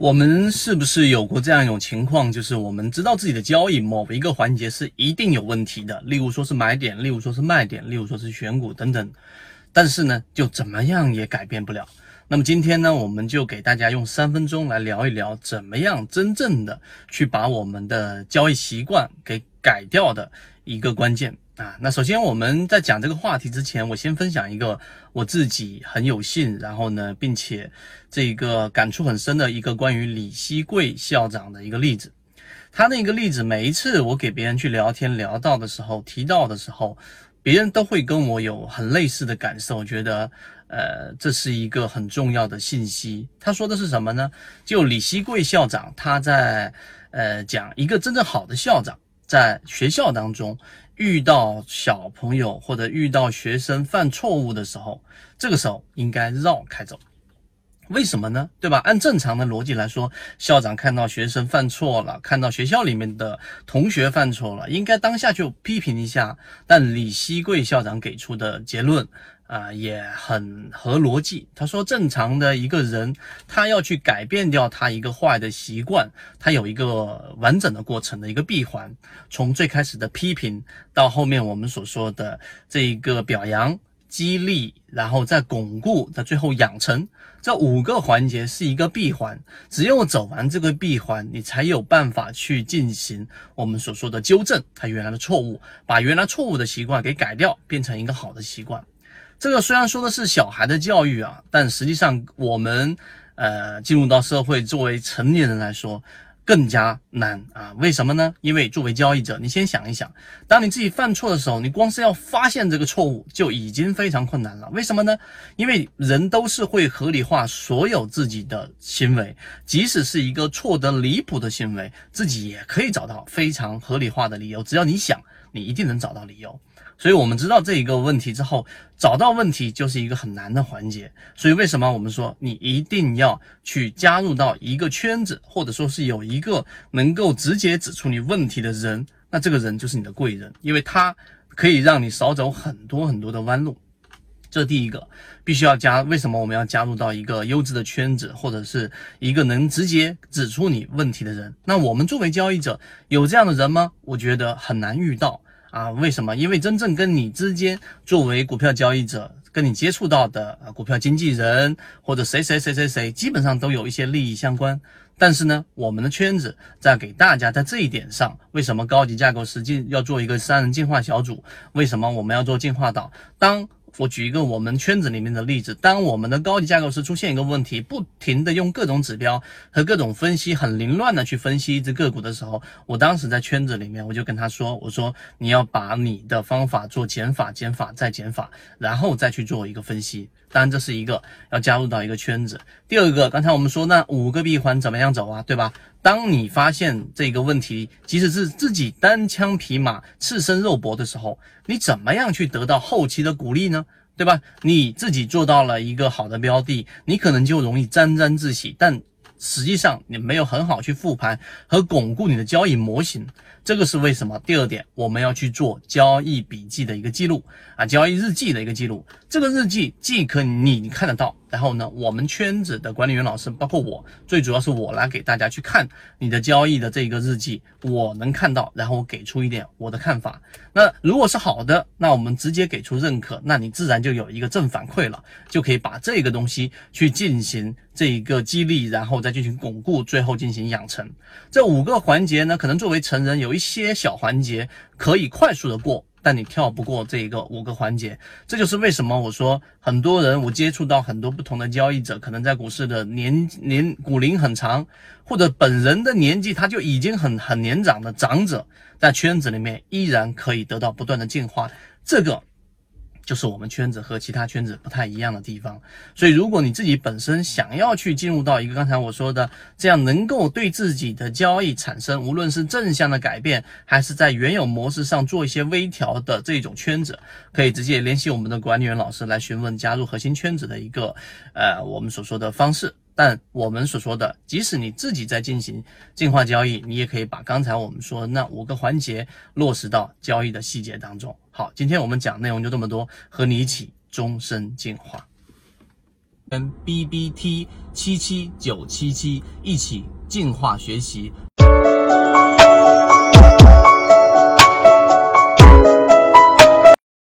我们是不是有过这样一种情况，就是我们知道自己的交易某一个环节是一定有问题的，例如说是买点，例如说是卖点，例如说是选股等等，但是呢，就怎么样也改变不了。那么今天呢，我们就给大家用三分钟来聊一聊，怎么样真正的去把我们的交易习惯给改掉的一个关键。啊，那首先我们在讲这个话题之前，我先分享一个我自己很有幸，然后呢，并且这个感触很深的一个关于李希贵校长的一个例子。他那个例子，每一次我给别人去聊天聊到的时候，提到的时候，别人都会跟我有很类似的感受，觉得呃，这是一个很重要的信息。他说的是什么呢？就李希贵校长他在呃讲一个真正好的校长在学校当中。遇到小朋友或者遇到学生犯错误的时候，这个时候应该绕开走，为什么呢？对吧？按正常的逻辑来说，校长看到学生犯错了，看到学校里面的同学犯错了，应该当下就批评一下。但李希贵校长给出的结论。啊，也很合逻辑。他说，正常的一个人，他要去改变掉他一个坏的习惯，他有一个完整的过程的一个闭环。从最开始的批评，到后面我们所说的这一个表扬、激励，然后再巩固，在最后养成，这五个环节是一个闭环。只有走完这个闭环，你才有办法去进行我们所说的纠正他原来的错误，把原来错误的习惯给改掉，变成一个好的习惯。这个虽然说的是小孩的教育啊，但实际上我们呃进入到社会，作为成年人来说更加难啊。为什么呢？因为作为交易者，你先想一想，当你自己犯错的时候，你光是要发现这个错误就已经非常困难了。为什么呢？因为人都是会合理化所有自己的行为，即使是一个错得离谱的行为，自己也可以找到非常合理化的理由。只要你想，你一定能找到理由。所以，我们知道这一个问题之后，找到问题就是一个很难的环节。所以，为什么我们说你一定要去加入到一个圈子，或者说是有一个能够直接指出你问题的人？那这个人就是你的贵人，因为他可以让你少走很多很多的弯路。这第一个，必须要加。为什么我们要加入到一个优质的圈子，或者是一个能直接指出你问题的人？那我们作为交易者，有这样的人吗？我觉得很难遇到。啊，为什么？因为真正跟你之间作为股票交易者跟你接触到的啊，股票经纪人或者谁谁谁谁谁，基本上都有一些利益相关。但是呢，我们的圈子在给大家在这一点上，为什么高级架构实际要做一个三人进化小组？为什么我们要做进化岛？当我举一个我们圈子里面的例子，当我们的高级架构师出现一个问题，不停的用各种指标和各种分析，很凌乱的去分析一只个股的时候，我当时在圈子里面，我就跟他说，我说你要把你的方法做减法、减法再减法，然后再去做一个分析。当然这是一个要加入到一个圈子。第二个，刚才我们说那五个闭环怎么样走啊，对吧？当你发现这个问题，即使是自己单枪匹马、赤身肉搏的时候，你怎么样去得到后期的鼓励呢？对吧？你自己做到了一个好的标的，你可能就容易沾沾自喜，但实际上你没有很好去复盘和巩固你的交易模型。这个是为什么？第二点，我们要去做交易笔记的一个记录啊，交易日记的一个记录。这个日记既可你看得到，然后呢，我们圈子的管理员老师，包括我，最主要是我来给大家去看你的交易的这个日记，我能看到，然后我给出一点我的看法。那如果是好的，那我们直接给出认可，那你自然就有一个正反馈了，就可以把这个东西去进行这一个激励，然后再进行巩固，最后进行养成。这五个环节呢，可能作为成人有。一些小环节可以快速的过，但你跳不过这一个五个环节，这就是为什么我说很多人，我接触到很多不同的交易者，可能在股市的年年股龄很长，或者本人的年纪他就已经很很年长的长者，在圈子里面依然可以得到不断的进化，这个。就是我们圈子和其他圈子不太一样的地方，所以如果你自己本身想要去进入到一个刚才我说的这样能够对自己的交易产生无论是正向的改变，还是在原有模式上做一些微调的这种圈子，可以直接联系我们的管理员老师来询问加入核心圈子的一个呃我们所说的方式。但我们所说的，即使你自己在进行进化交易，你也可以把刚才我们说那五个环节落实到交易的细节当中。好，今天我们讲内容就这么多，和你一起终身进化。跟 B B T 七七九七七一起进化学习，